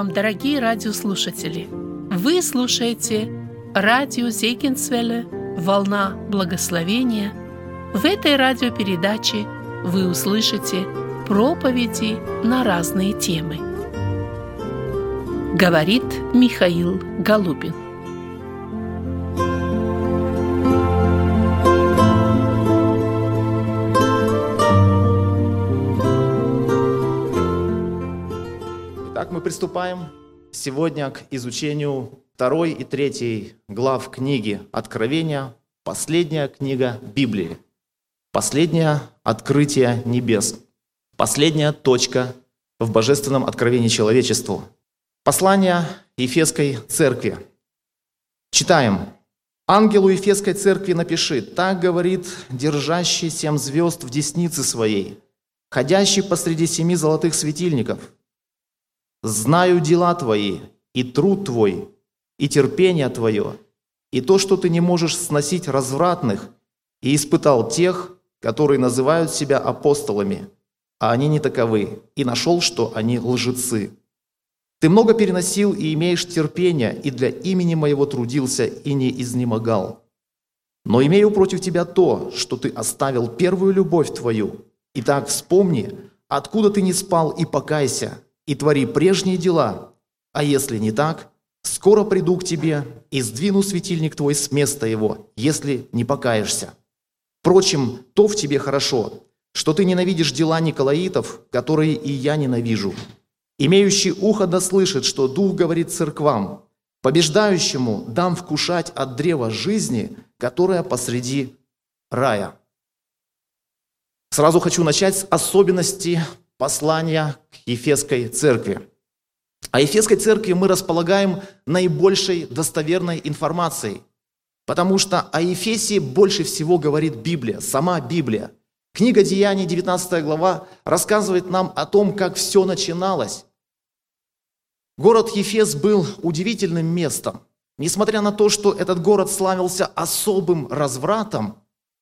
вам, дорогие радиослушатели! Вы слушаете радио Зейкинсвелле «Волна благословения». В этой радиопередаче вы услышите проповеди на разные темы. Говорит Михаил Голубин. Приступаем сегодня к изучению второй и третьей глав книги Откровения, последняя книга Библии, последнее открытие небес, последняя точка в божественном откровении человечеству. Послание Ефесской церкви. Читаем. «Ангелу Ефесской церкви напиши, так говорит держащий семь звезд в деснице своей, ходящий посреди семи золотых светильников – Знаю дела твои, и труд твой, и терпение твое, и то, что ты не можешь сносить развратных, и испытал тех, которые называют себя апостолами, а они не таковы, и нашел, что они лжецы. Ты много переносил и имеешь терпение, и для имени моего трудился и не изнемогал. Но имею против тебя то, что ты оставил первую любовь твою. Итак, вспомни, откуда ты не спал, и покайся, и твори прежние дела, а если не так, скоро приду к тебе и сдвину светильник твой с места его, если не покаешься. Впрочем, то в тебе хорошо, что ты ненавидишь дела Николаитов, которые и я ненавижу. Имеющий ухо да слышит, что Дух говорит церквам, побеждающему дам вкушать от древа жизни, которое посреди рая. Сразу хочу начать с особенности послания к Ефесской церкви. О Ефесской церкви мы располагаем наибольшей достоверной информацией, потому что о Ефесии больше всего говорит Библия, сама Библия. Книга Деяний, 19 глава, рассказывает нам о том, как все начиналось. Город Ефес был удивительным местом. Несмотря на то, что этот город славился особым развратом,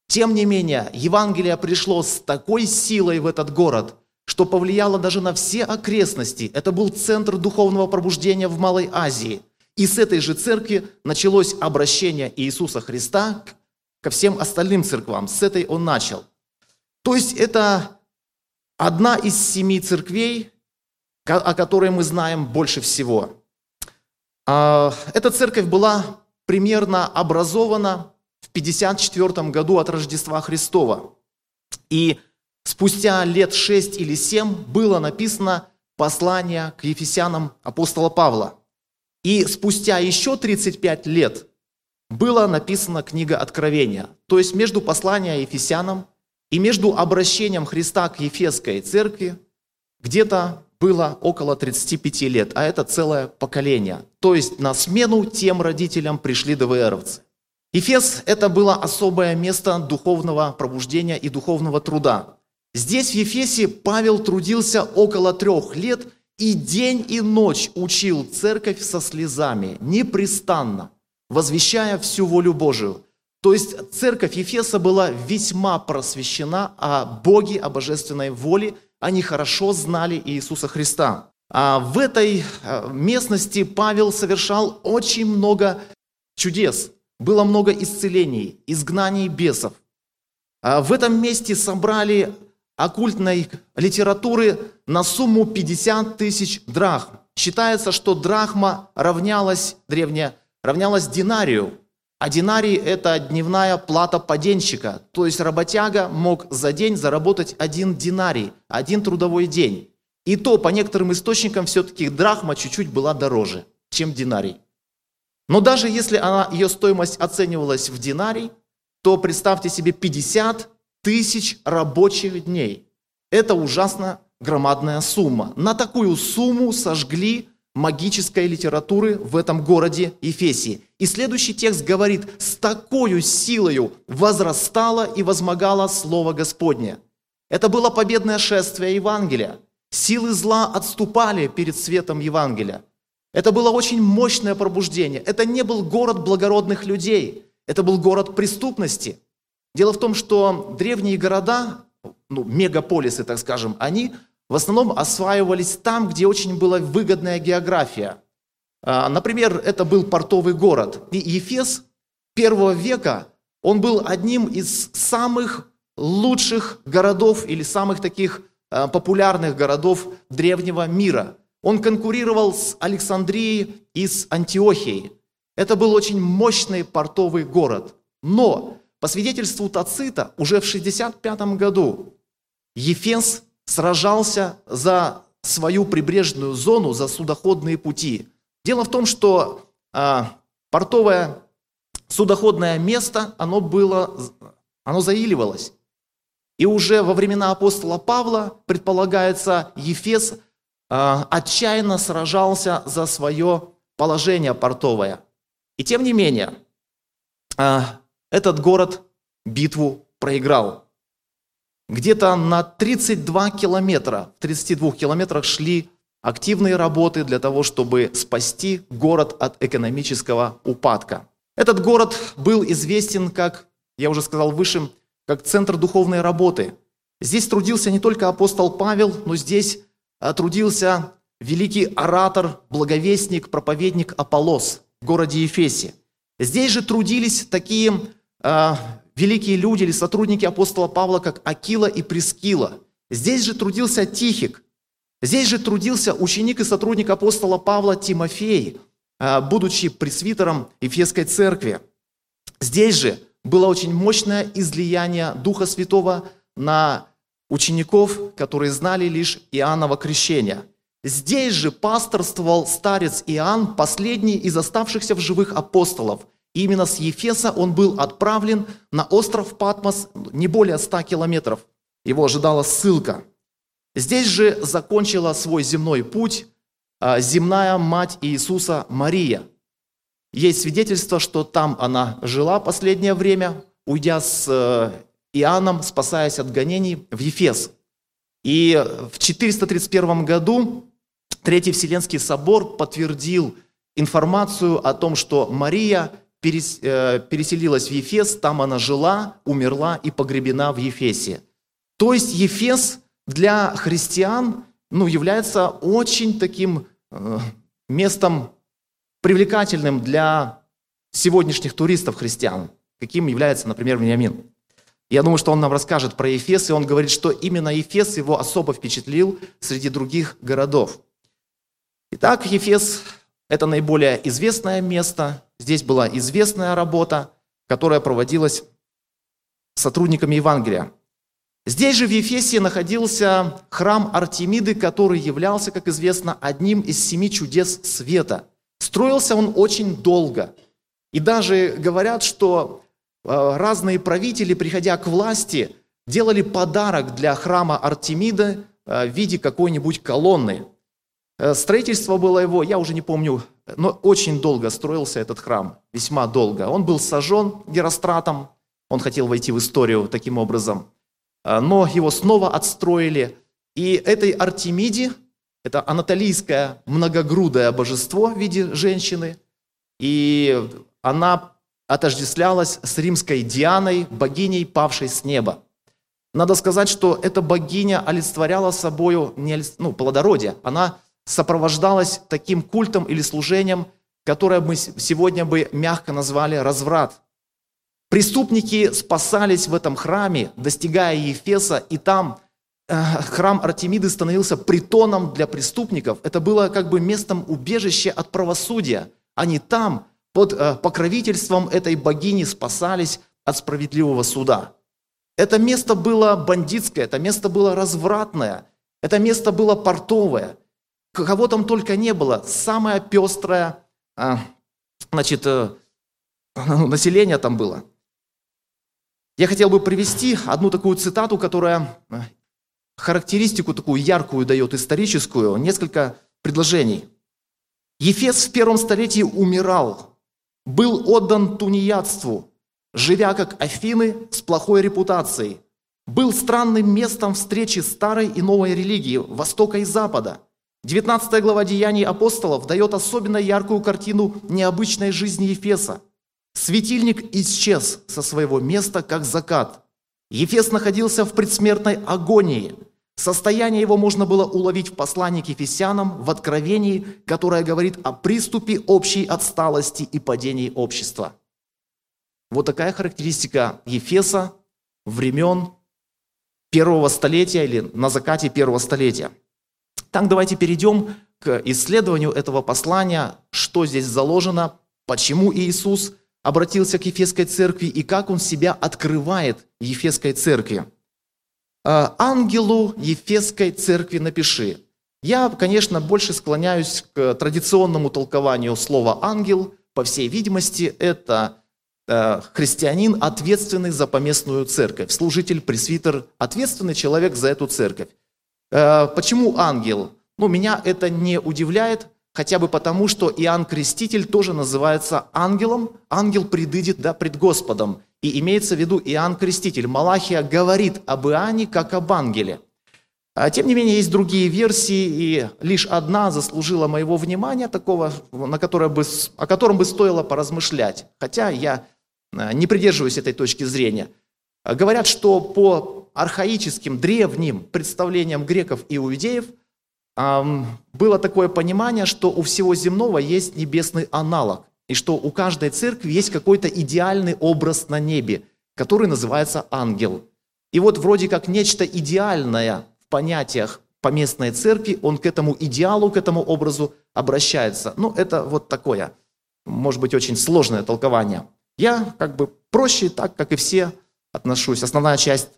тем не менее, Евангелие пришло с такой силой в этот город – что повлияло даже на все окрестности. Это был центр духовного пробуждения в Малой Азии. И с этой же церкви началось обращение Иисуса Христа ко всем остальным церквам. С этой он начал. То есть это одна из семи церквей, о которой мы знаем больше всего. А, эта церковь была примерно образована в 54 году от Рождества Христова. И спустя лет шесть или семь было написано послание к Ефесянам апостола Павла. И спустя еще 35 лет была написана книга Откровения. То есть между посланием Ефесянам и между обращением Христа к Ефесской церкви где-то было около 35 лет, а это целое поколение. То есть на смену тем родителям пришли ДВРовцы. Ефес – это было особое место духовного пробуждения и духовного труда. Здесь, в Ефесе, Павел трудился около трех лет и день и ночь учил церковь со слезами, непрестанно, возвещая всю волю Божию. То есть церковь Ефеса была весьма просвещена о Боге, о божественной воле. Они хорошо знали Иисуса Христа. А в этой э, местности Павел совершал очень много чудес. Было много исцелений, изгнаний бесов. А в этом месте собрали оккультной литературы на сумму 50 тысяч драхм. Считается, что драхма равнялась, древняя, равнялась динарию, а динарий – это дневная плата поденщика, то есть работяга мог за день заработать один динарий, один трудовой день. И то, по некоторым источникам, все-таки драхма чуть-чуть была дороже, чем динарий. Но даже если она, ее стоимость оценивалась в динарий, то представьте себе 50 тысяч рабочих дней. Это ужасно громадная сумма. На такую сумму сожгли магической литературы в этом городе Ефесии. И следующий текст говорит, с такой силою возрастало и возмогало Слово Господне. Это было победное шествие Евангелия. Силы зла отступали перед светом Евангелия. Это было очень мощное пробуждение. Это не был город благородных людей. Это был город преступности – Дело в том, что древние города, ну, мегаполисы, так скажем, они в основном осваивались там, где очень была выгодная география. А, например, это был портовый город. И Ефес первого века, он был одним из самых лучших городов или самых таких а, популярных городов древнего мира. Он конкурировал с Александрией и с Антиохией. Это был очень мощный портовый город. Но, по свидетельству Тацита, уже в 65 году Ефес сражался за свою прибрежную зону, за судоходные пути. Дело в том, что а, портовое судоходное место, оно было, оно заиливалось. И уже во времена апостола Павла, предполагается, Ефес а, отчаянно сражался за свое положение портовое. И тем не менее, а, этот город битву проиграл. Где-то на 32 километра, в 32 километрах шли активные работы для того, чтобы спасти город от экономического упадка. Этот город был известен, как, я уже сказал выше, как центр духовной работы. Здесь трудился не только апостол Павел, но здесь а, трудился великий оратор, благовестник, проповедник Аполос в городе Ефесе. Здесь же трудились такие э, великие люди или сотрудники апостола Павла, как Акила и Прескила. Здесь же трудился Тихик. Здесь же трудился ученик и сотрудник апостола Павла Тимофей, э, будучи пресвитером Ефесской церкви. Здесь же было очень мощное излияние Духа Святого на учеников, которые знали лишь Иоанново крещение. Здесь же пасторствовал старец Иоанн, последний из оставшихся в живых апостолов – именно с Ефеса он был отправлен на остров Патмос не более 100 километров. Его ожидала ссылка. Здесь же закончила свой земной путь а, земная мать Иисуса Мария. Есть свидетельство, что там она жила последнее время, уйдя с э, Иоанном, спасаясь от гонений в Ефес. И в 431 году Третий Вселенский собор подтвердил информацию о том, что Мария переселилась в Ефес, там она жила, умерла и погребена в Ефесе. То есть Ефес для христиан ну, является очень таким э, местом привлекательным для сегодняшних туристов-христиан, каким является, например, Вениамин. Я думаю, что он нам расскажет про Ефес, и он говорит, что именно Ефес его особо впечатлил среди других городов. Итак, Ефес – это наиболее известное место, Здесь была известная работа, которая проводилась сотрудниками Евангелия. Здесь же в Ефесе находился храм Артемиды, который являлся, как известно, одним из семи чудес света. Строился он очень долго. И даже говорят, что э, разные правители, приходя к власти, делали подарок для храма Артемиды э, в виде какой-нибудь колонны. Э, строительство было его, я уже не помню, но очень долго строился этот храм, весьма долго. Он был сожжен Геростратом, он хотел войти в историю таким образом, э, но его снова отстроили. И этой Артемиде, это анатолийское многогрудое божество в виде женщины, и она отождествлялась с римской Дианой, богиней, павшей с неба. Надо сказать, что эта богиня олицетворяла собою не, ну, плодородие. Она сопровождалось таким культом или служением, которое мы сегодня бы мягко назвали разврат. Преступники спасались в этом храме, достигая Ефеса, и там э, храм Артемиды становился притоном для преступников. Это было как бы местом убежища от правосудия. Они там под э, покровительством этой богини спасались от справедливого суда. Это место было бандитское, это место было развратное, это место было портовое – кого там только не было, самое пестрое а, значит, э, население там было. Я хотел бы привести одну такую цитату, которая э, характеристику такую яркую дает, историческую, несколько предложений. Ефес в первом столетии умирал, был отдан тунеядству, живя как Афины с плохой репутацией, был странным местом встречи старой и новой религии, Востока и Запада – 19 глава Деяний апостолов дает особенно яркую картину необычной жизни Ефеса. Светильник исчез со своего места, как закат. Ефес находился в предсмертной агонии. Состояние его можно было уловить в послании к Ефесянам, в Откровении, которое говорит о приступе общей отсталости и падении общества. Вот такая характеристика Ефеса времен первого столетия или на закате первого столетия. Так давайте перейдем к исследованию этого послания, что здесь заложено, почему Иисус обратился к Ефесской церкви и как Он себя открывает Ефесской церкви. «А, «Ангелу Ефесской церкви напиши». Я, конечно, больше склоняюсь к традиционному толкованию слова «ангел». По всей видимости, это э, христианин, ответственный за поместную церковь, служитель, пресвитер, ответственный человек за эту церковь. Э, почему ангел? Ну, меня это не удивляет, хотя бы потому, что Иоанн Креститель тоже называется ангелом. Ангел предыдет да, пред Господом. И имеется в виду Иоанн Креститель. Малахия говорит об Иоанне как об ангеле. А, тем не менее, есть другие версии, и лишь одна заслужила моего внимания, такого, на которое бы, о котором бы стоило поразмышлять. Хотя я а, не придерживаюсь этой точки зрения. Говорят, что по архаическим, древним представлениям греков и иудеев было такое понимание, что у всего земного есть небесный аналог и что у каждой церкви есть какой-то идеальный образ на небе, который называется ангел. И вот вроде как нечто идеальное в понятиях поместной церкви, он к этому идеалу, к этому образу обращается. Ну, это вот такое, может быть, очень сложное толкование. Я как бы проще, так как и все, отношусь. Основная часть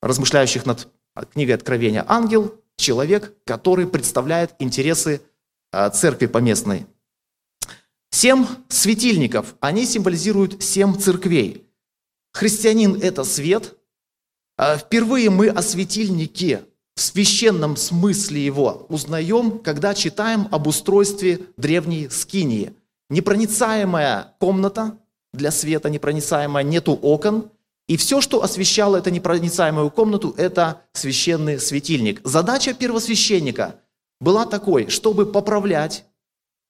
размышляющих над книгой Откровения – ангел, человек, который представляет интересы э, церкви поместной. Семь светильников, они символизируют семь церквей. Христианин – это свет. А впервые мы о светильнике в священном смысле его узнаем, когда читаем об устройстве древней скинии. Непроницаемая комната для света, непроницаемая, нету окон. И все, что освещало эту непроницаемую комнату, это священный светильник. Задача первосвященника была такой, чтобы поправлять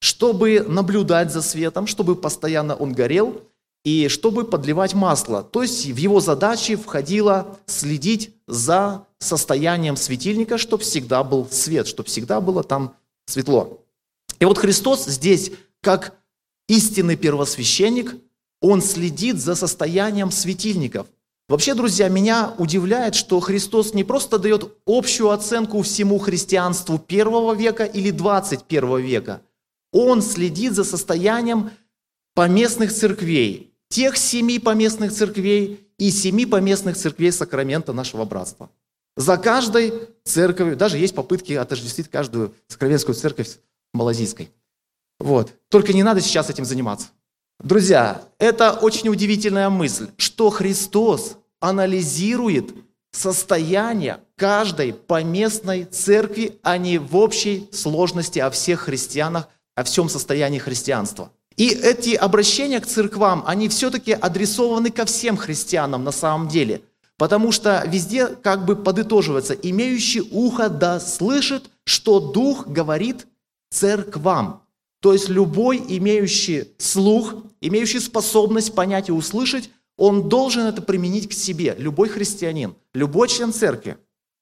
чтобы наблюдать за светом, чтобы постоянно он горел, и чтобы подливать масло. То есть в его задачи входило следить за состоянием светильника, чтобы всегда был свет, чтобы всегда было там светло. И вот Христос здесь, как истинный первосвященник, он следит за состоянием светильников. Вообще, друзья, меня удивляет, что Христос не просто дает общую оценку всему христианству первого века или 21 века – он следит за состоянием поместных церквей, тех семи поместных церквей и семи поместных церквей Сакрамента нашего братства. За каждой церковью, даже есть попытки отождествить каждую сокровенскую церковь малазийской. Вот. Только не надо сейчас этим заниматься. Друзья, это очень удивительная мысль, что Христос анализирует состояние каждой поместной церкви, а не в общей сложности о всех христианах о всем состоянии христианства. И эти обращения к церквам, они все-таки адресованы ко всем христианам на самом деле. Потому что везде как бы подытоживается, имеющий ухо да слышит, что Дух говорит церквам. То есть любой имеющий слух, имеющий способность понять и услышать, он должен это применить к себе, любой христианин, любой член церкви.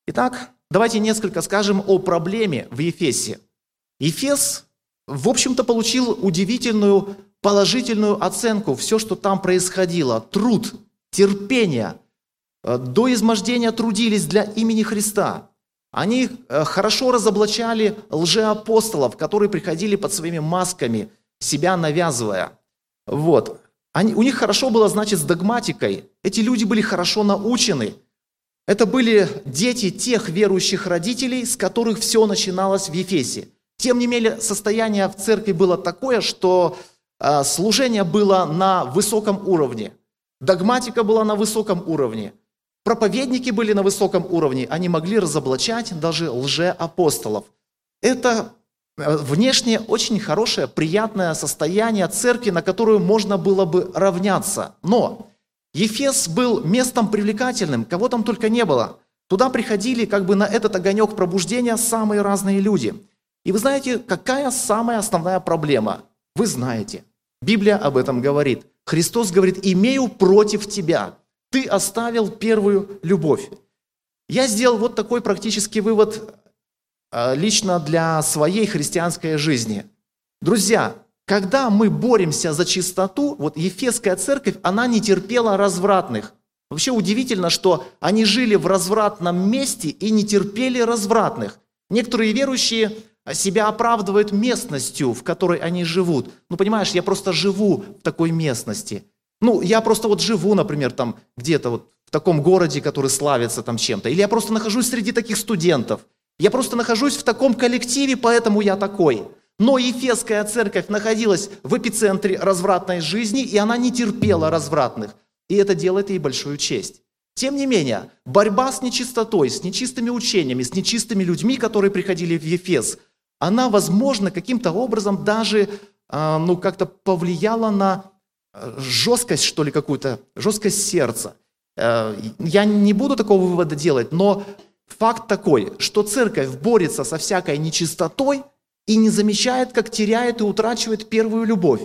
Итак, давайте несколько скажем о проблеме в Ефесе. Ефес в общем-то, получил удивительную положительную оценку. Все, что там происходило, труд, терпение, э, до измождения трудились для имени Христа. Они э, хорошо разоблачали лжеапостолов, которые приходили под своими масками, себя навязывая. Вот. Они, у них хорошо было, значит, с догматикой. Эти люди были хорошо научены. Это были дети тех верующих родителей, с которых все начиналось в Ефесе. Тем не менее, состояние в церкви было такое, что а, служение было на высоком уровне, догматика была на высоком уровне, проповедники были на высоком уровне, они могли разоблачать даже лжеапостолов. Это а, внешне очень хорошее, приятное состояние церкви, на которую можно было бы равняться. Но Ефес был местом привлекательным, кого там только не было. Туда приходили как бы на этот огонек пробуждения самые разные люди – и вы знаете, какая самая основная проблема? Вы знаете. Библия об этом говорит. Христос говорит, имею против тебя. Ты оставил первую любовь. я сделал вот такой практический вывод э, лично для своей христианской жизни. Друзья, когда мы боремся за чистоту, вот Ефесская церковь, она не терпела развратных. Вообще удивительно, что они жили в развратном месте и не терпели развратных. Некоторые верующие себя оправдывают местностью, в которой они живут. Ну, понимаешь, я просто живу в такой местности. Ну, я просто вот живу, например, там где-то вот в таком городе, который славится там чем-то. Или я просто нахожусь среди таких студентов. Я просто нахожусь в таком коллективе, поэтому я такой. Но Ефесская церковь находилась в эпицентре развратной жизни, и она не терпела развратных. И это делает ей большую честь. Тем не менее, борьба с нечистотой, с нечистыми учениями, с нечистыми людьми, которые приходили в Ефес, она, возможно, каким-то образом даже а, ну, как-то повлияла на жесткость, что ли, какую-то, жесткость сердца. Э, я не буду такого вывода делать, но факт такой, что церковь борется со всякой нечистотой и не замечает, как теряет и утрачивает первую любовь.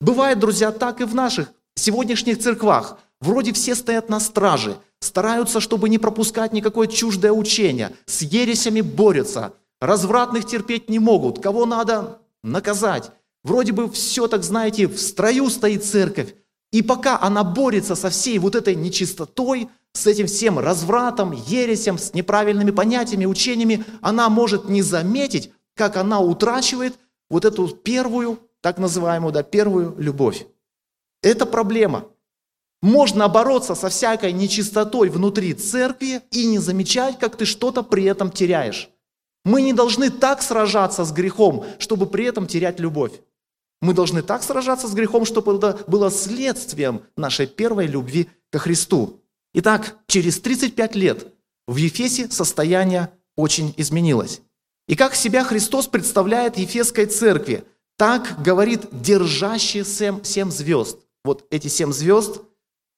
Бывает, друзья, так и в наших сегодняшних церквах. Вроде все стоят на страже, стараются, чтобы не пропускать никакое чуждое учение, с ересями борются, развратных терпеть не могут, кого надо наказать. Вроде бы все, так знаете, в строю стоит церковь. И пока она борется со всей вот этой нечистотой, с этим всем развратом, ересем, с неправильными понятиями, учениями, она может не заметить, как она утрачивает вот эту первую, так называемую, да, первую любовь. Это проблема. Можно бороться со всякой нечистотой внутри церкви и не замечать, как ты что-то при этом теряешь. Мы не должны так сражаться с грехом, чтобы при этом терять любовь. Мы должны так сражаться с грехом, чтобы это было следствием нашей первой любви ко Христу. Итак, через 35 лет в Ефесе состояние очень изменилось. И как себя Христос представляет Ефесской церкви, так говорит держащий семь, семь звезд. Вот эти семь звезд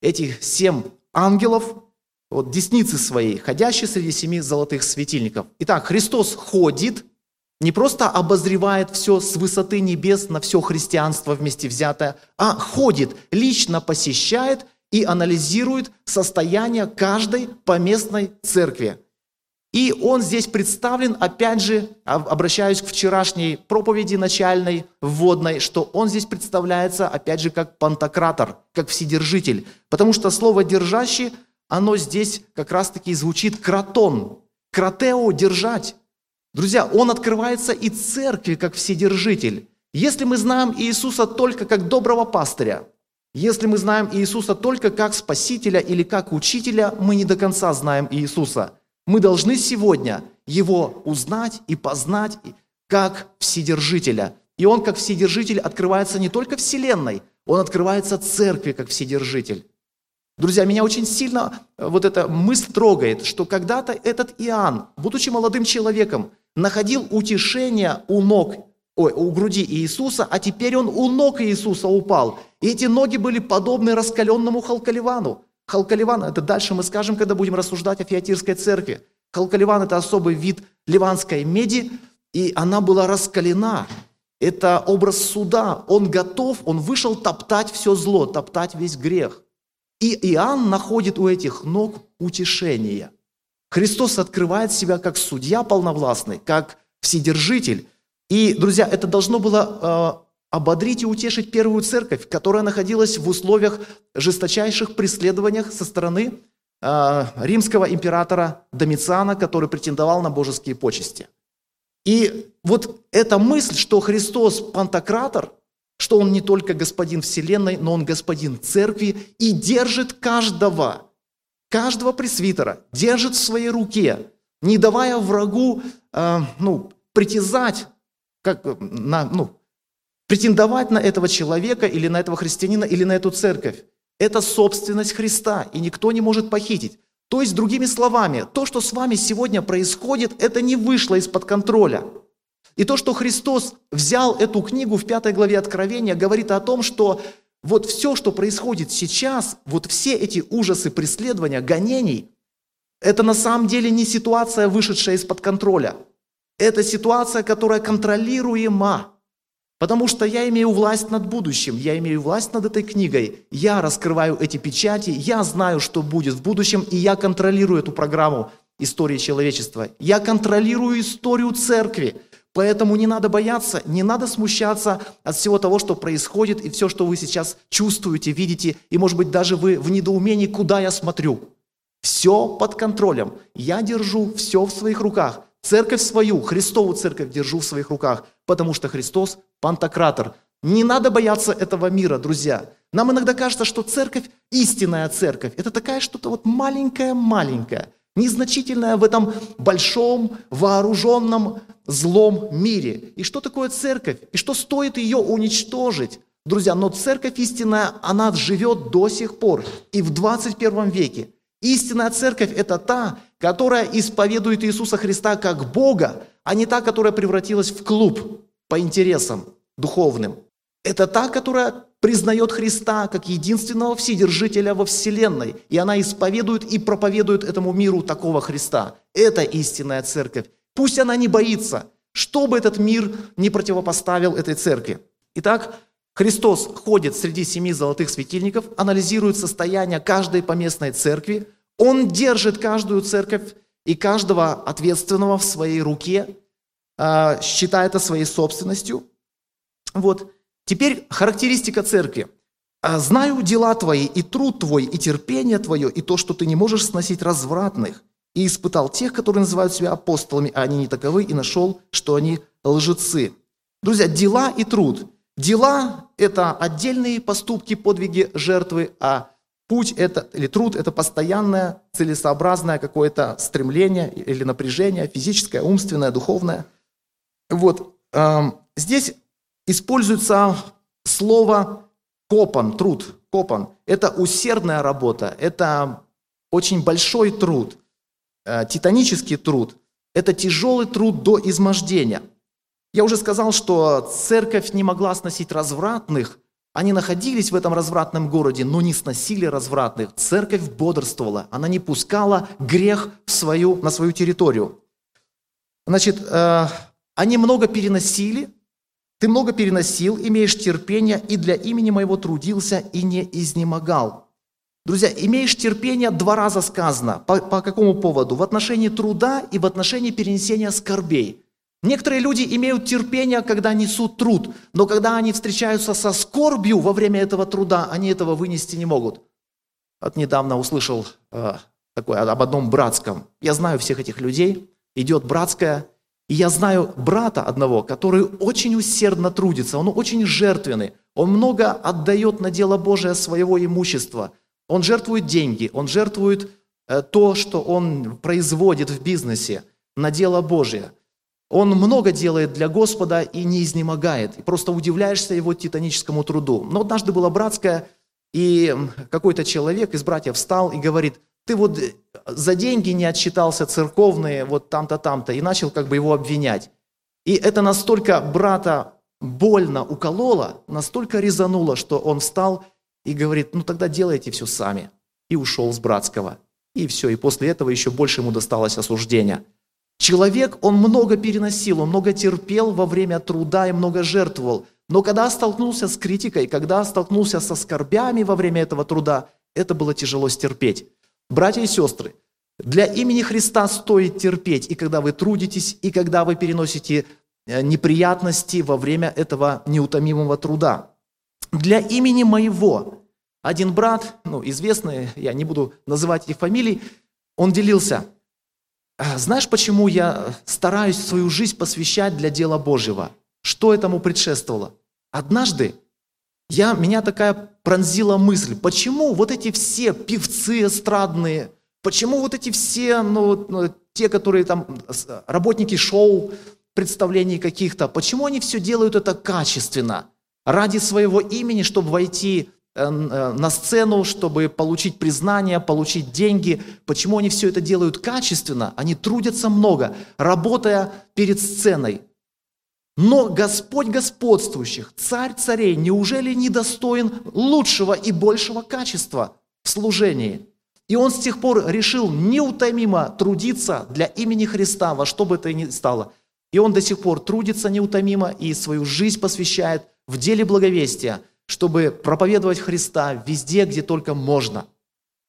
этих семь ангелов, вот десницы своей, ходящие среди семи золотых светильников. Итак, Христос ходит, не просто обозревает все с высоты небес на все христианство вместе взятое, а ходит, лично посещает и анализирует состояние каждой поместной церкви. И он здесь представлен, опять же, обращаюсь к вчерашней проповеди начальной, вводной, что он здесь представляется, опять же, как пантократор, как вседержитель. Потому что слово «держащий», оно здесь как раз-таки звучит «кратон», «кратео» – «держать». Друзья, он открывается и церкви, как вседержитель. Если мы знаем Иисуса только как доброго пастыря, если мы знаем Иисуса только как спасителя или как учителя, мы не до конца знаем Иисуса – мы должны сегодня его узнать и познать как Вседержителя. И он как Вседержитель открывается не только Вселенной, он открывается Церкви как Вседержитель. Друзья, меня очень сильно э, вот эта мысль трогает, что когда-то этот Иоанн, будучи молодым человеком, находил утешение у ног, ой, у груди Иисуса, а теперь он у ног Иисуса упал. И эти ноги были подобны раскаленному халкаливану. Халкаливан – это дальше мы скажем, когда будем рассуждать о Фиатирской церкви. Халкаливан – это особый вид ливанской меди, и она была раскалена. Это образ суда. Он готов, он вышел топтать все зло, топтать весь грех. И Иоанн находит у этих ног утешение. Христос открывает себя как судья полновластный, как вседержитель. И, друзья, это должно было э, ободрить и утешить первую церковь, которая находилась в условиях жесточайших преследований со стороны э, римского императора Домициана, который претендовал на божеские почести. И вот эта мысль, что Христос пантократор, что Он не только господин Вселенной, но Он господин церкви и держит каждого, каждого пресвитера, держит в своей руке, не давая врагу э, ну, притязать как, на, ну, Претендовать на этого человека или на этого христианина или на эту церковь – это собственность Христа, и никто не может похитить. То есть, другими словами, то, что с вами сегодня происходит, это не вышло из-под контроля. И то, что Христос взял эту книгу в пятой главе Откровения, говорит о том, что вот все, что происходит сейчас, вот все эти ужасы преследования, гонений, это на самом деле не ситуация, вышедшая из-под контроля. Это ситуация, которая контролируема. Потому что я имею власть над будущим, я имею власть над этой книгой, я раскрываю эти печати, я знаю, что будет в будущем, и я контролирую эту программу. истории человечества. Я контролирую историю церкви. Поэтому не надо бояться, не надо смущаться от всего того, что происходит, и все, что вы сейчас чувствуете, видите, и, может быть, даже вы в недоумении, куда я смотрю. Все под контролем. Я держу все в своих руках. Церковь свою, Христову церковь держу в своих руках, потому что Христос – пантократор. Не надо бояться этого мира, друзья. Нам иногда кажется, что церковь, истинная церковь, это такая что-то вот маленькая-маленькая, незначительная в этом большом, вооруженном, злом мире. И что такое церковь? И что стоит ее уничтожить? Друзья, но церковь истинная, она живет до сих пор и в 21 веке. Истинная церковь – это та, которая исповедует Иисуса Христа как Бога, а не та, которая превратилась в клуб по интересам духовным. Это та, которая признает Христа как единственного вседержителя во Вселенной. И она исповедует и проповедует этому миру такого Христа. Это истинная церковь. Пусть она не боится, чтобы этот мир не противопоставил этой церкви. Итак, Христос ходит среди семи золотых светильников, анализирует состояние каждой поместной церкви. Он держит каждую церковь и каждого ответственного в своей руке, а, считает это своей собственностью. Вот. Теперь характеристика церкви. «А «Знаю дела твои, и труд твой, и терпение твое, и то, что ты не можешь сносить развратных, и испытал тех, которые называют себя апостолами, а они не таковы, и нашел, что они лжецы». Друзья, дела и труд. Дела – это отдельные поступки, подвиги, жертвы, а путь это, или труд – это постоянное, целесообразное какое-то стремление или напряжение, физическое, умственное, духовное. Вот, здесь используется слово копан, труд, копан. Это усердная работа, это очень большой труд, э, титанический труд. Это тяжелый труд до измождения. Я уже сказал, что церковь не могла сносить развратных. Они находились в этом развратном городе, но не сносили развратных. Церковь бодрствовала, она не пускала грех в свою, на свою территорию. Значит, э, они много переносили, ты много переносил, имеешь терпение, и для имени моего трудился и не изнемогал. Друзья, имеешь терпение два раза сказано. По, по какому поводу? В отношении труда и в отношении перенесения скорбей. Некоторые люди имеют терпение, когда несут труд, но когда они встречаются со скорбью во время этого труда, они этого вынести не могут. Вот недавно услышал э, такое об одном братском. Я знаю всех этих людей. Идет братская, и я знаю брата одного, который очень усердно трудится, он очень жертвенный, он много отдает на дело Божие своего имущества. Он жертвует деньги, он жертвует э, то, что он производит в бизнесе на дело Божие. Он много делает для Господа и не изнемогает. И просто удивляешься его титаническому труду. Но однажды была братская, и какой-то человек из братьев встал и говорит, ты вот э, за деньги не отчитался церковные, вот там-то, там-то, и начал как бы его обвинять. И это настолько брата больно укололо, настолько резануло, что он встал и говорит, ну тогда делайте все сами. И ушел с братского. И все, и после этого еще больше ему досталось осуждения. Человек, он много переносил, он много терпел во время труда и много жертвовал. Но когда столкнулся с критикой, когда столкнулся со скорбями во время этого труда, это было тяжело стерпеть. Братья и сестры, для имени Христа стоит терпеть, и когда вы трудитесь, и когда вы переносите э, неприятности во время этого неутомимого труда. Для имени моего. Один брат, ну, известный, я не буду называть их фамилий, он делился. «А знаешь, почему я стараюсь свою жизнь посвящать для дела Божьего? Что этому предшествовало? Однажды я, меня такая пронзила мысль, почему вот эти все певцы эстрадные, почему вот эти все, ну, ну те, которые там, работники шоу, представлений каких-то, почему они все делают это качественно? Ради своего имени, чтобы войти э, э, на сцену, чтобы получить признание, получить деньги. Почему они все это делают качественно? Они трудятся много, работая перед сценой, но Господь господствующих, царь царей, неужели не достоин лучшего и большего качества в служении? И он с тех пор решил неутомимо трудиться для имени Христа, во что бы это ни стало. И он до сих пор трудится неутомимо и свою жизнь посвящает в деле благовестия, чтобы проповедовать Христа везде, где только можно.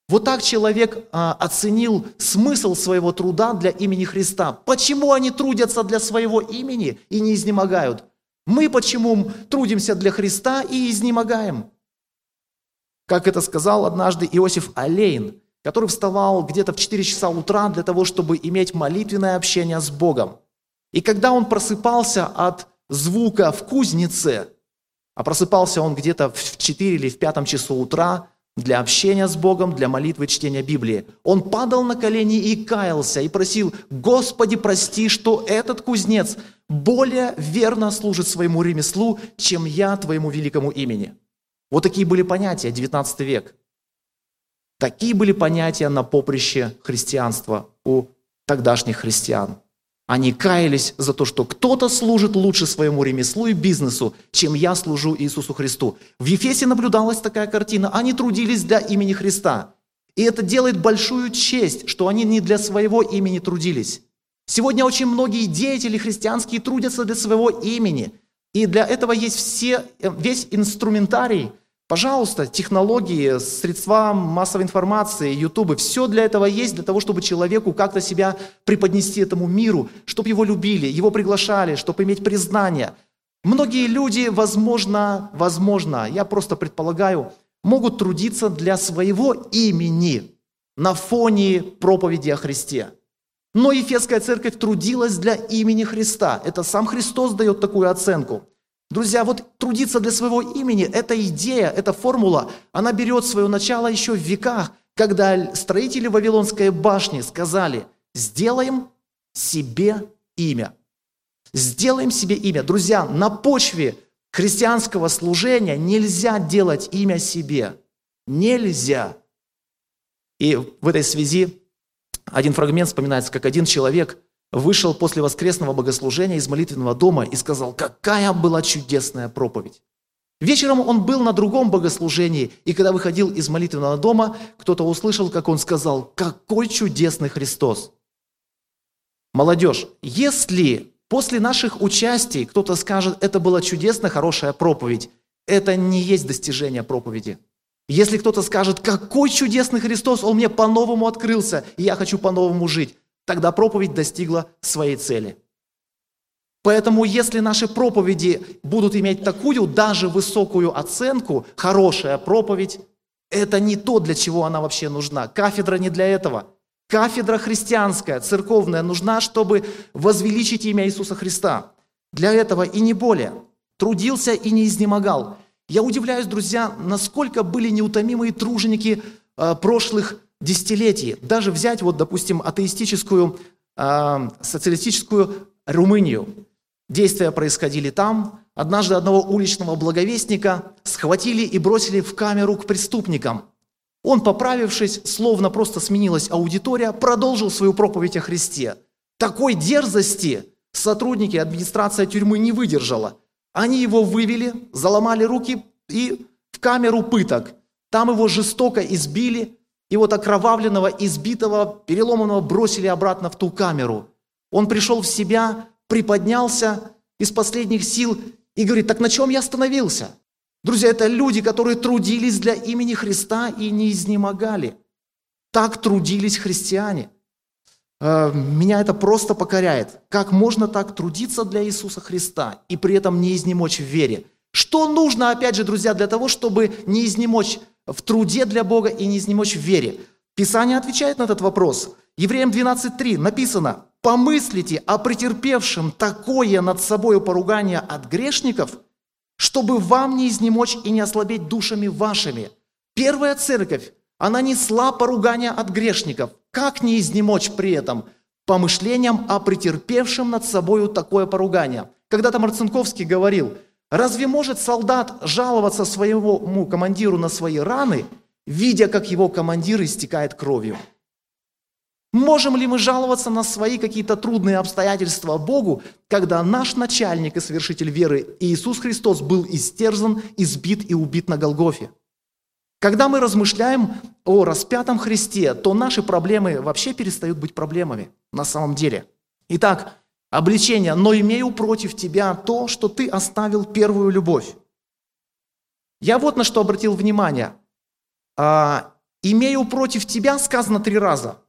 Вот так человек а, оценил смысл своего труда для имени Христа. Почему они трудятся для своего имени и не изнемогают? Мы почему трудимся для Христа и изнемогаем? Как это сказал однажды Иосиф Алейн, который вставал где-то в 4 часа утра для того, чтобы иметь молитвенное общение с Богом. И когда он просыпался от звука в кузнице, а просыпался он где-то в 4 или в 5 часу утра, для общения с Богом, для молитвы чтения Библии. Он падал на колени и каялся, и просил, «Господи, прости, что этот кузнец более верно служит своему ремеслу, чем я Твоему великому имени». Вот такие были понятия, 19 век. Такие были понятия на поприще христианства у тогдашних христиан. Они каялись за то, что кто-то служит лучше своему ремеслу и бизнесу, чем я служу Иисусу Христу. В Ефесе наблюдалась такая картина. Они трудились для имени Христа. И это делает большую честь, что они не для своего имени трудились. Сегодня очень многие деятели христианские трудятся для своего имени. И для этого есть все, весь инструментарий Пожалуйста, технологии, средства массовой информации, ютубы, все для этого есть, для того, чтобы человеку как-то себя преподнести этому миру, чтобы его любили, его приглашали, чтобы иметь признание. Многие люди, возможно, возможно, я просто предполагаю, могут трудиться для своего имени на фоне проповеди о Христе. Но Ефесская церковь трудилась для имени Христа. Это сам Христос дает такую оценку – Друзья, вот трудиться для своего имени, эта идея, эта формула, она берет свое начало еще в веках, когда строители Вавилонской башни сказали, сделаем себе имя. Сделаем себе имя. Друзья, на почве христианского служения нельзя делать имя себе. Нельзя. И в этой связи один фрагмент вспоминается, как один человек – вышел после воскресного богослужения из молитвенного дома и сказал, какая была чудесная проповедь. Вечером он был на другом богослужении, и когда выходил из молитвенного дома, кто-то услышал, как он сказал, какой чудесный Христос. Молодежь, если после наших участий кто-то скажет, это была чудесно хорошая проповедь, это не есть достижение проповеди. Если кто-то скажет, какой чудесный Христос, он мне по-новому открылся, и я хочу по-новому жить, тогда проповедь достигла своей цели. Поэтому если наши проповеди будут иметь такую даже высокую оценку, хорошая проповедь, это не то, для чего она вообще нужна. Кафедра не для этого. Кафедра христианская, церковная нужна, чтобы возвеличить имя Иисуса Христа. Для этого и не более. Трудился и не изнемогал. Я удивляюсь, друзья, насколько были неутомимые труженики э, прошлых десятилетий. Даже взять, вот, допустим, атеистическую, э, социалистическую Румынию. Действия происходили там. Однажды одного уличного благовестника схватили и бросили в камеру к преступникам. Он, поправившись, словно просто сменилась аудитория, продолжил свою проповедь о Христе. Такой дерзости сотрудники администрации тюрьмы не выдержала. Они его вывели, заломали руки и в камеру пыток. Там его жестоко избили, и вот окровавленного, избитого, переломанного бросили обратно в ту камеру. Он пришел в себя, приподнялся из последних сил и говорит, так на чем я остановился? Друзья, это люди, которые трудились для имени Христа и не изнемогали. Так трудились христиане. Э, меня это просто покоряет. Как можно так трудиться для Иисуса Христа и при этом не изнемочь в вере? Что нужно, опять же, друзья, для того, чтобы не изнемочь в труде для Бога и не изнемочь в вере? Писание отвечает на этот вопрос. Евреям 12.3 написано, «Помыслите о претерпевшем такое над собой поругание от грешников, чтобы вам не изнемочь и не ослабеть душами вашими». Первая церковь, она несла поругание от грешников. Как не изнемочь при этом? Помышлением о претерпевшем над собою такое поругание. Когда-то Марцинковский говорил – Разве может солдат жаловаться своему командиру на свои раны, видя, как его командир истекает кровью? Можем ли мы жаловаться на свои какие-то трудные обстоятельства Богу, когда наш начальник и совершитель веры Иисус Христос был истерзан, избит и убит на Голгофе? Когда мы размышляем о распятом Христе, то наши проблемы вообще перестают быть проблемами на самом деле. Итак, обличения, но имею против тебя то, что ты оставил первую любовь. Я вот на что обратил внимание. А, имею против тебя, сказано три раза.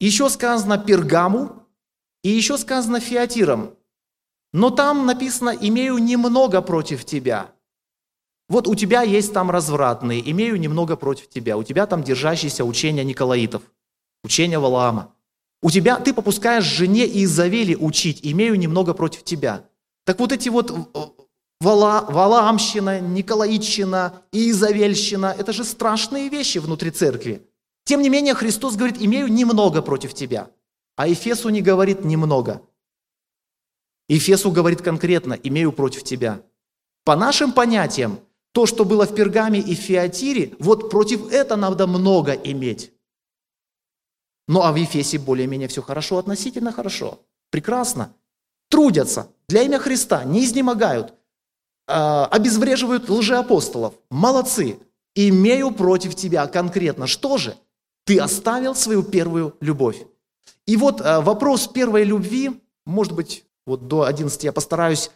Еще сказано Пергаму, и еще сказано Фиатиром. Но там написано «имею немного против тебя». Вот у тебя есть там развратные, имею немного против тебя. У тебя там держащиеся учения Николаитов, учения Валаама. У тебя, ты попускаешь жене Изавели учить, имею немного против тебя. Так вот эти вот э, Вала, Валаамщина, Николаитщина и Изавельщина – это же страшные вещи внутри церкви. Тем не менее, Христос говорит, имею немного против тебя. А Ефесу не говорит немного. Ефесу говорит конкретно, имею против тебя. По нашим понятиям, то, что было в Пергаме и Фиатире, вот против этого надо много иметь. Ну а в Ефесе более-менее все хорошо, относительно хорошо. Прекрасно. Трудятся для имя Христа, не изнемогают, э, обезвреживают лжеапостолов. Молодцы. Имею против тебя конкретно. Что же? Ты оставил свою первую любовь. И вот э, вопрос первой любви, может быть, вот до 11 я постараюсь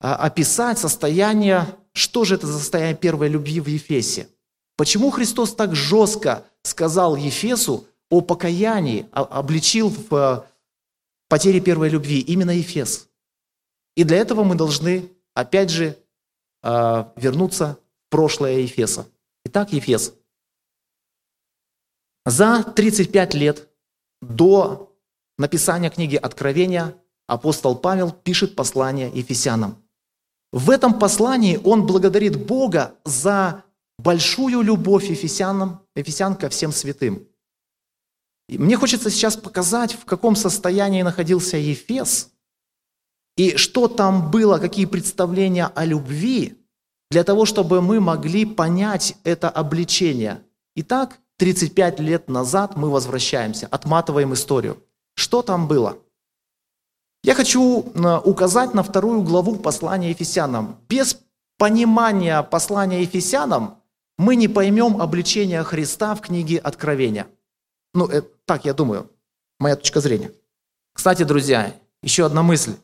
а, описать состояние, что же это за состояние первой любви в Ефесе. Почему Христос так жестко сказал Ефесу о покаянии, обличил в э, потере первой любви именно Ефес? И для этого мы должны, опять же, э, вернуться в прошлое Ефеса. Итак, Ефес. За 35 лет до написания книги Откровения апостол Павел пишет послание Ефесянам. В этом послании он благодарит Бога за большую любовь Ефесянам, Ефесян ко всем святым. Мне хочется сейчас показать, в каком состоянии находился Ефес, и что там было, какие представления о любви, для того, чтобы мы могли понять это обличение. Итак, 35 лет назад мы возвращаемся, отматываем историю. Что там было? Я хочу э, указать на вторую главу послания Ефесянам. Без понимания послания Ефесянам мы не поймем обличения Христа в книге Откровения. Ну, это, так я думаю, моя точка зрения. Кстати, друзья, еще одна мысль.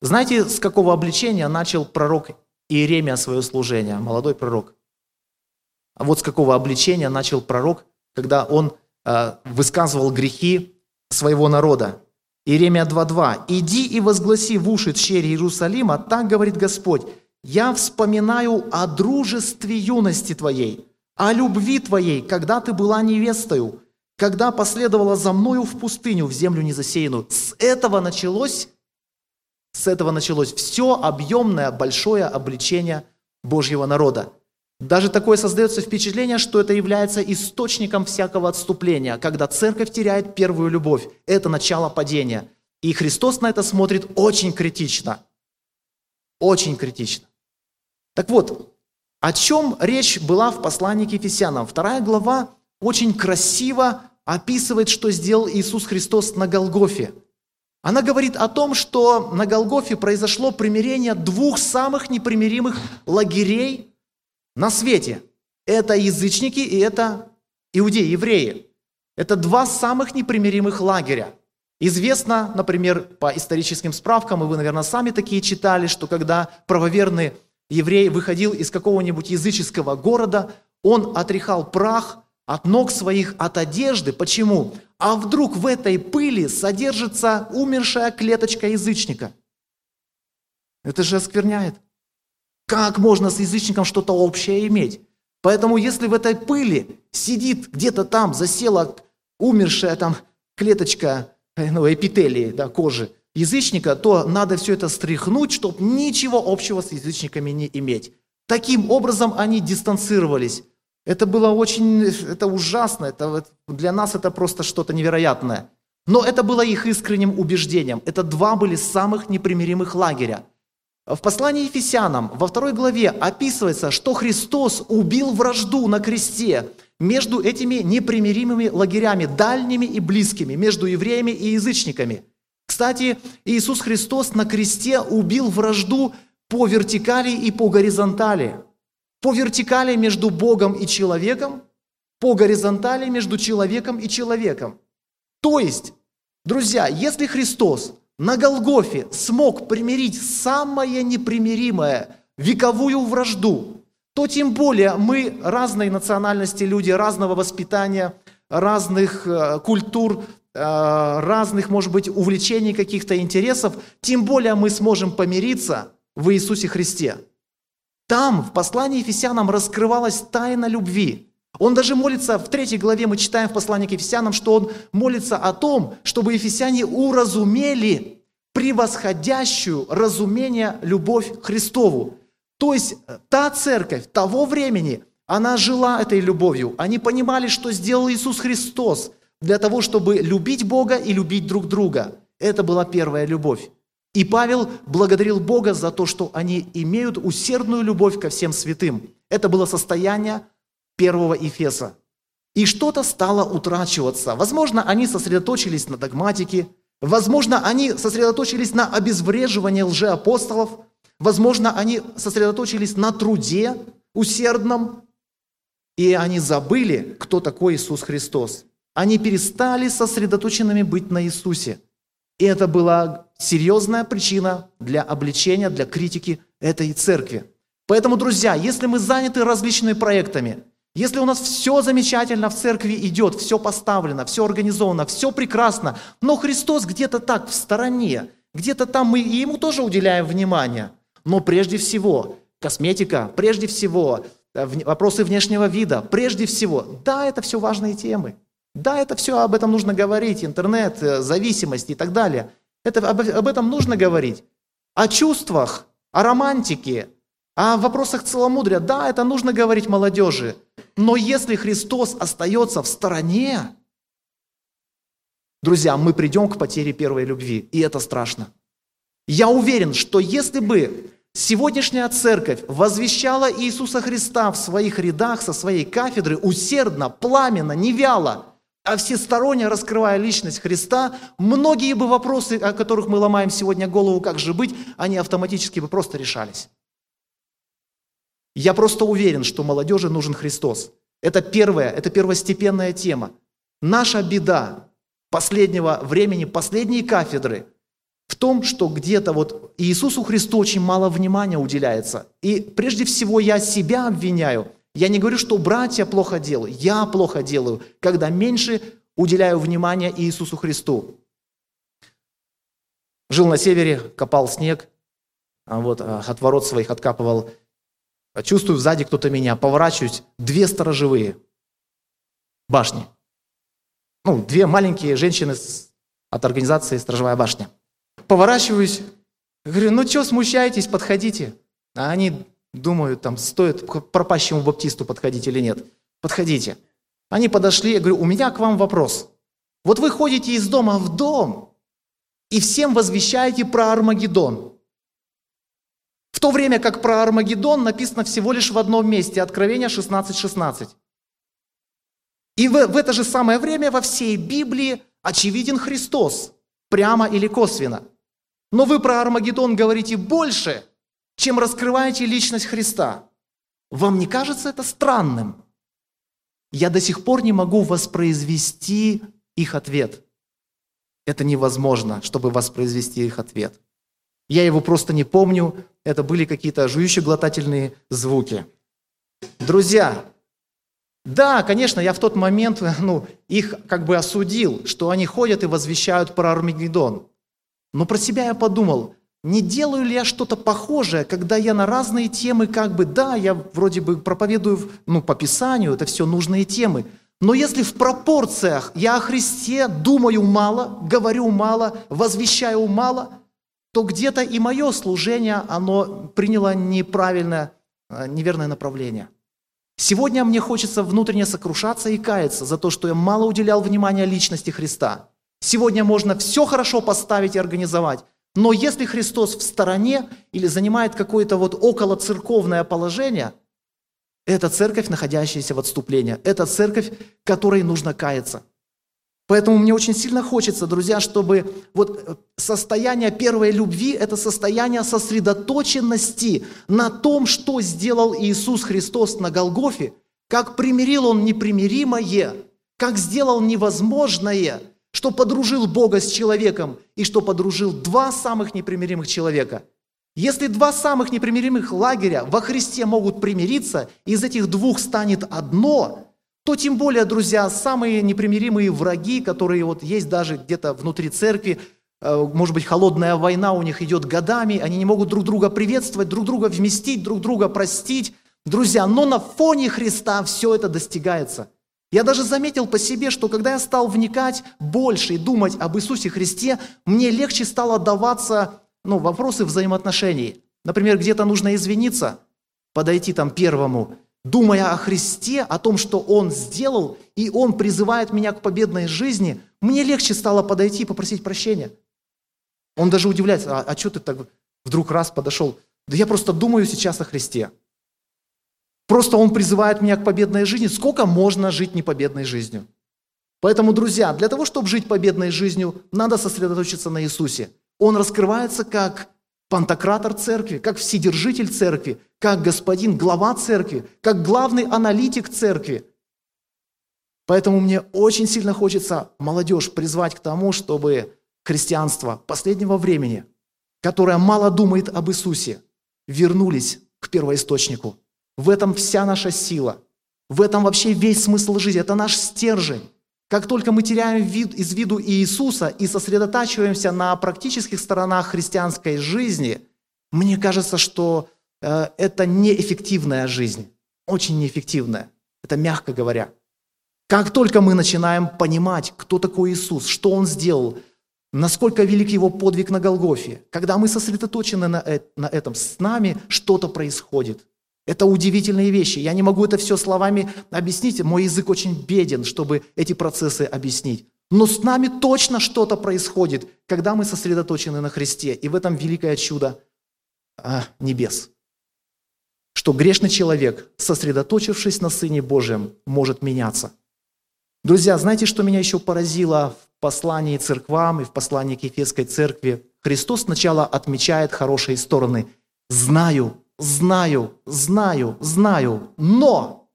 Знаете, с какого обличения начал пророк Иеремия свое служение, молодой пророк? А вот с какого обличения начал пророк, когда он э, высказывал грехи своего народа. Иеремия 2.2. «Иди и возгласи в уши тщери Иерусалима, так говорит Господь, я вспоминаю о дружестве юности твоей, о любви твоей, когда ты была невестою, когда последовала за мною в пустыню, в землю незасеянную». С этого началось, с этого началось все объемное, большое обличение Божьего народа. Даже такое создается впечатление, что это является источником всякого отступления, когда церковь теряет первую любовь. Это начало падения. И Христос на это смотрит очень критично. Очень критично. Так вот, о чем речь была в послании к Ефесянам? Вторая глава очень красиво описывает, что сделал Иисус Христос на Голгофе. Она говорит о том, что на Голгофе произошло примирение двух самых непримиримых лагерей на свете. Это язычники и это иудеи, евреи. Это два самых непримиримых лагеря. Известно, например, по историческим справкам, и вы, наверное, сами такие читали, что когда правоверный еврей выходил из какого-нибудь языческого города, он отряхал прах от ног своих, от одежды. Почему? А вдруг в этой пыли содержится умершая клеточка язычника? Это же оскверняет. Как можно с язычником что-то общее иметь? Поэтому если в этой пыли сидит где-то там, засела умершая там клеточка э, ну, эпителии да, кожи язычника, то надо все это стряхнуть, чтобы ничего общего с язычниками не иметь. Таким образом они дистанцировались. Это было очень, это ужасно, это, для нас это просто что-то невероятное. Но это было их искренним убеждением. Это два были самых непримиримых лагеря. В послании Ефесянам во второй главе описывается, что Христос убил вражду на кресте между этими непримиримыми лагерями, дальними и близкими, между евреями и язычниками. Кстати, Иисус Христос на кресте убил вражду по вертикали и по горизонтали. По вертикали между Богом и человеком, по горизонтали между человеком и человеком. То есть, друзья, если Христос на Голгофе смог примирить самое непримиримое, вековую вражду то тем более мы разной национальности люди, разного воспитания, разных э, культур, э, разных, может быть, увлечений, каких-то интересов, тем более мы сможем помириться в Иисусе Христе. Там, в послании Ефесянам, раскрывалась тайна любви. Он даже молится, в третьей главе мы читаем в послании к Ефесянам, что он молится о том, чтобы Ефесяне уразумели превосходящую разумение любовь Христову. То есть э, та церковь того времени, она жила этой любовью. Они понимали, что сделал Иисус Христос для того, чтобы любить Бога и любить друг друга. Это была первая любовь. И Павел благодарил Бога за то, что они имеют усердную любовь ко всем святым. Это было состояние первого Ефеса. И что-то стало утрачиваться. Возможно, они сосредоточились на догматике, возможно, они сосредоточились на обезвреживании лжеапостолов, возможно, они сосредоточились на труде усердном, и они забыли, кто такой Иисус Христос. Они перестали сосредоточенными быть на Иисусе. И это была серьезная причина для обличения, для критики этой церкви. Поэтому, друзья, если мы заняты различными проектами, если у нас все замечательно в церкви идет, все поставлено, все организовано, все прекрасно, но Христос где-то так в стороне, где-то там мы и Ему тоже уделяем внимание. Но прежде всего, косметика, прежде всего, э, вопросы внешнего вида, прежде всего, да, это все важные темы. Да, это все об этом нужно говорить, интернет, э, зависимость и так далее. Это, об, об этом нужно говорить. О чувствах, о романтике, о вопросах целомудрия. Да, это нужно говорить молодежи. Но если Христос остается в стороне, друзья, мы придем к потере первой любви, и это страшно. Я уверен, что если бы сегодняшняя церковь возвещала Иисуса Христа в своих рядах со своей кафедры усердно, пламенно, не вяло – а всесторонне раскрывая личность Христа, многие бы вопросы, о которых мы ломаем сегодня голову, как же быть, они автоматически бы просто решались. Я просто уверен, что молодежи нужен Христос. Это первая, это первостепенная тема. Наша беда последнего времени, последней кафедры в том, что где-то вот Иисусу Христу очень мало внимания уделяется. И прежде всего я себя обвиняю – я не говорю, что братья плохо делают. Я плохо делаю, когда меньше уделяю внимания Иисусу Христу. Жил на севере, копал снег, а вот, а, от ворот своих откапывал. Чувствую, сзади кто-то меня, поворачиваюсь, две сторожевые башни. Ну, две маленькие женщины от организации «Сторожевая башня». Поворачиваюсь, говорю, ну что смущаетесь, подходите. А они Думаю, там стоит к пропащему баптисту подходить или нет. Подходите. Они подошли, я говорю, у меня к вам вопрос. Вот вы ходите из дома в дом и всем возвещаете про Армагеддон. В то время как про Армагеддон написано всего лишь в одном месте, Откровение 16.16. 16. И в, в это же самое время во всей Библии очевиден Христос, прямо или косвенно. Но вы про Армагеддон говорите больше – чем раскрываете личность Христа. Вам не кажется это странным? Я до сих пор не могу воспроизвести их ответ. Это невозможно, чтобы воспроизвести их ответ. Я его просто не помню. Это были какие-то жующие-глотательные звуки. Друзья, да, конечно, я в тот момент ну, их как бы осудил, что они ходят и возвещают про Армагеддон. Но про себя я подумал, не делаю ли я что-то похожее, когда я на разные темы как бы, да, я вроде бы проповедую ну, по Писанию, это все нужные темы, но если в пропорциях я о Христе думаю мало, говорю мало, возвещаю мало, то где-то и мое служение, оно приняло неправильное, э, неверное направление. Сегодня мне хочется внутренне сокрушаться и каяться за то, что я мало уделял внимания личности Христа. Сегодня можно все хорошо поставить и организовать, но если Христос в стороне или занимает какое-то вот около церковное положение, это церковь, находящаяся в отступлении. Это церковь, которой нужно каяться. Поэтому мне очень сильно хочется, друзья, чтобы вот э, состояние первой любви – это состояние сосредоточенности на том, что сделал Иисус Христос на Голгофе, как примирил Он непримиримое, как сделал невозможное – что подружил Бога с человеком и что подружил два самых непримиримых человека. Если два самых непримиримых лагеря во Христе могут примириться, из этих двух станет одно, то тем более, друзья, самые непримиримые враги, которые вот есть даже где-то внутри церкви, э, может быть, холодная война у них идет годами, они не могут друг друга приветствовать, друг друга вместить, друг друга простить. Друзья, но на фоне Христа все это достигается. Я даже заметил по себе, что когда я стал вникать больше и думать об Иисусе Христе, мне легче стало даваться ну, вопросы взаимоотношений. Например, где-то нужно извиниться, подойти там первому, думая о Христе, о том, что Он сделал, и Он призывает меня к победной жизни, мне легче стало подойти и попросить прощения. Он даже удивляется, а, а что ты так вдруг раз подошел? Да я просто думаю сейчас о Христе. Просто Он призывает меня к победной жизни. Сколько можно жить непобедной жизнью? Поэтому, друзья, для того, чтобы жить победной жизнью, надо сосредоточиться на Иисусе. Он раскрывается как пантократор церкви, как вседержитель церкви, как господин, глава церкви, как главный аналитик церкви. Поэтому мне очень сильно хочется молодежь призвать к тому, чтобы христианство последнего времени, которое мало думает об Иисусе, вернулись к первоисточнику – в этом вся наша сила. В этом вообще весь смысл жизни. Это наш стержень. Как только мы теряем вид, из виду Иисуса и сосредотачиваемся на практических сторонах христианской жизни, мне кажется, что э, это неэффективная жизнь. Очень неэффективная. Это мягко говоря. Как только мы начинаем понимать, кто такой Иисус, что Он сделал, насколько велик Его подвиг на Голгофе, когда мы сосредоточены на, э, на этом, с нами что-то происходит – это удивительные вещи. Я не могу это все словами объяснить. Мой язык очень беден, чтобы эти процессы объяснить. Но с нами точно что-то происходит, когда мы сосредоточены на Христе. И в этом великое чудо а, небес. Что грешный человек, сосредоточившись на Сыне Божьем, может меняться. Друзья, знаете, что меня еще поразило в послании церквам и в послании к Ефесской церкви? Христос сначала отмечает хорошие стороны. «Знаю, знаю, знаю, знаю, но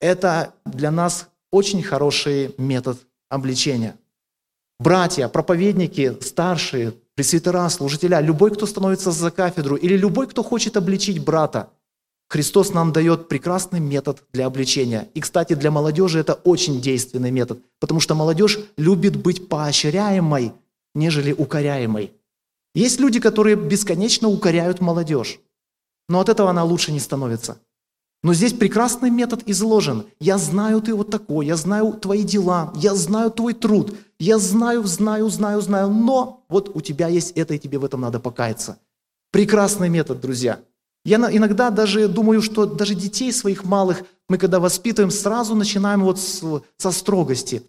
это для нас очень хороший метод обличения. Братья, проповедники, старшие, пресвитера, служителя, любой, кто становится за кафедру, или любой, кто хочет обличить брата, Христос нам дает прекрасный метод для обличения. И, кстати, для молодежи это очень действенный метод, потому что молодежь любит быть поощряемой, нежели укоряемой. Есть люди, которые бесконечно укоряют молодежь но от этого она лучше не становится. Но здесь прекрасный метод изложен. Я знаю, ты вот такой, я знаю твои дела, я знаю твой труд, я знаю, знаю, знаю, знаю, но вот у тебя есть это, и тебе в этом надо покаяться. Прекрасный метод, друзья. Я иногда даже думаю, что даже детей своих малых мы когда воспитываем, сразу начинаем вот с, со строгости.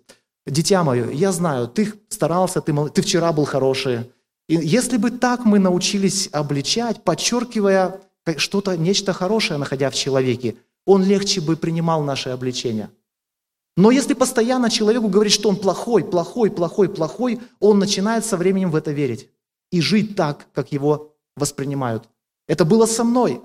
Дитя мое, я знаю, ты старался, ты, ты вчера был хороший. И если бы так мы научились обличать, подчеркивая что-то, нечто хорошее, находя в человеке, он легче бы принимал наше обличение. Но если постоянно человеку говорить, что он плохой, плохой, плохой, плохой, он начинает со временем в это верить и жить так, как его воспринимают. Это было со мной.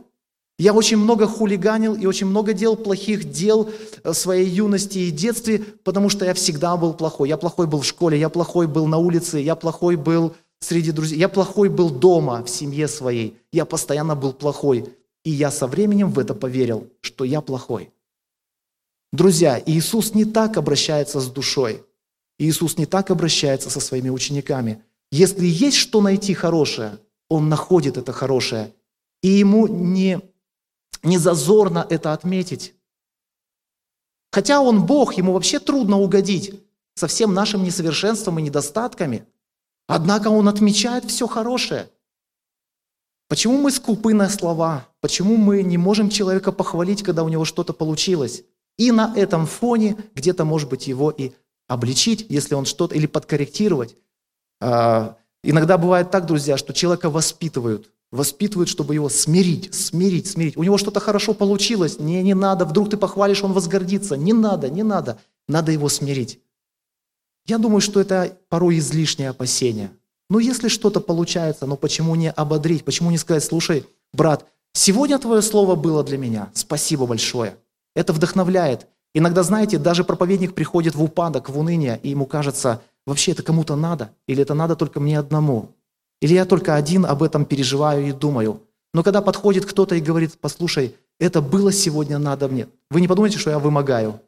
Я очень много хулиганил и очень много делал плохих дел в своей юности и детстве, потому что я всегда был плохой. Я плохой был в школе, я плохой был на улице, я плохой был среди друзей. Я плохой был дома, в семье своей. Я постоянно был плохой. И я со временем в это поверил, что я плохой. Друзья, Иисус не так обращается с душой. Иисус не так обращается со своими учениками. Если есть что найти хорошее, Он находит это хорошее. И Ему не, не зазорно это отметить. Хотя Он Бог, Ему вообще трудно угодить со всем нашим несовершенством и недостатками – Однако он отмечает все хорошее. Почему мы скупы на слова? Почему мы не можем человека похвалить, когда у него что-то получилось? И на этом фоне где-то, может быть, его и обличить, если он что-то, или подкорректировать. А, иногда бывает так, друзья, что человека воспитывают, воспитывают, чтобы его смирить, смирить, смирить. У него что-то хорошо получилось, не, не надо, вдруг ты похвалишь, он возгордится. Не надо, не надо. Надо его смирить. Я думаю, что это порой излишнее опасение. Но если что-то получается, ну почему не ободрить, почему не сказать, слушай, брат, сегодня твое слово было для меня, спасибо большое. Это вдохновляет. Иногда, знаете, даже проповедник приходит в упадок, в уныние, и ему кажется, вообще это кому-то надо, или это надо только мне одному. Или я только один об этом переживаю и думаю. Но когда подходит кто-то и говорит, послушай, это было сегодня надо мне. Вы не подумайте, что я вымогаю.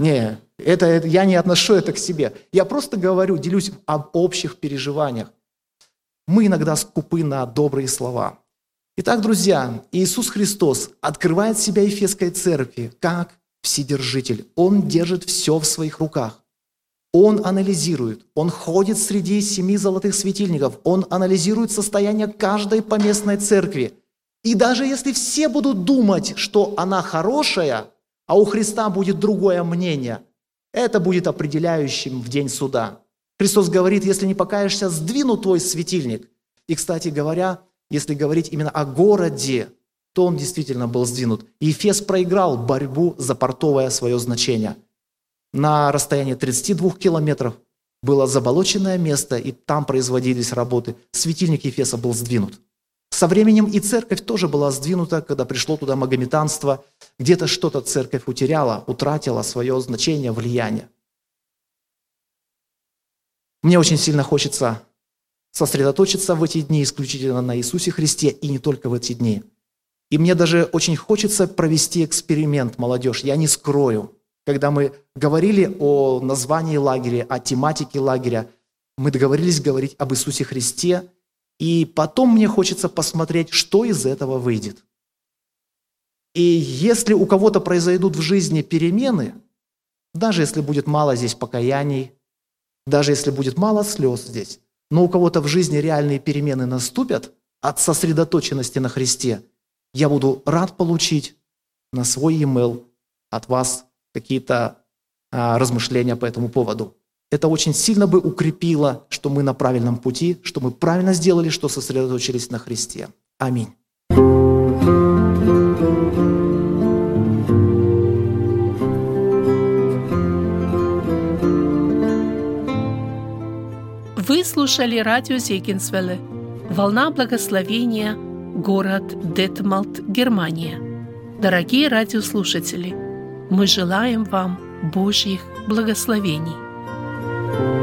Не, это, это, я не отношу это к себе. Я просто говорю, делюсь об общих переживаниях. Мы иногда скупы на добрые слова. Итак, друзья, Иисус Христос открывает себя Ефесской церкви как Вседержитель. Он держит все в своих руках. Он анализирует, он ходит среди семи золотых светильников, он анализирует состояние каждой поместной церкви. И даже если все будут думать, что она хорошая, а у Христа будет другое мнение, это будет определяющим в день суда. Христос говорит, если не покаешься, сдвину твой светильник. И, кстати говоря, если говорить именно о городе, то он действительно был сдвинут. И Ефес проиграл борьбу за портовое свое значение – на расстоянии 32 километров было заболоченное место, и там производились работы. Светильник Ефеса был сдвинут. Со временем и церковь тоже была сдвинута, когда пришло туда магометанство. Где-то что-то церковь утеряла, утратила свое значение, влияние. Мне очень сильно хочется сосредоточиться в эти дни исключительно на Иисусе Христе и не только в эти дни. И мне даже очень хочется провести эксперимент, молодежь. Я не скрою когда мы говорили о названии лагеря, о тематике лагеря, мы договорились говорить об Иисусе Христе, и потом мне хочется посмотреть, что из этого выйдет. И если у кого-то произойдут в жизни перемены, даже если будет мало здесь покаяний, даже если будет мало слез здесь, но у кого-то в жизни реальные перемены наступят от сосредоточенности на Христе, я буду рад получить на свой e-mail от вас какие-то а, размышления по этому поводу. Это очень сильно бы укрепило, что мы на правильном пути, что мы правильно сделали, что сосредоточились на Христе. Аминь. Вы слушали радио Зегенсвелле «Волна благословения», город Детмалт, Германия. Дорогие радиослушатели – мы желаем вам Божьих благословений. Thank you.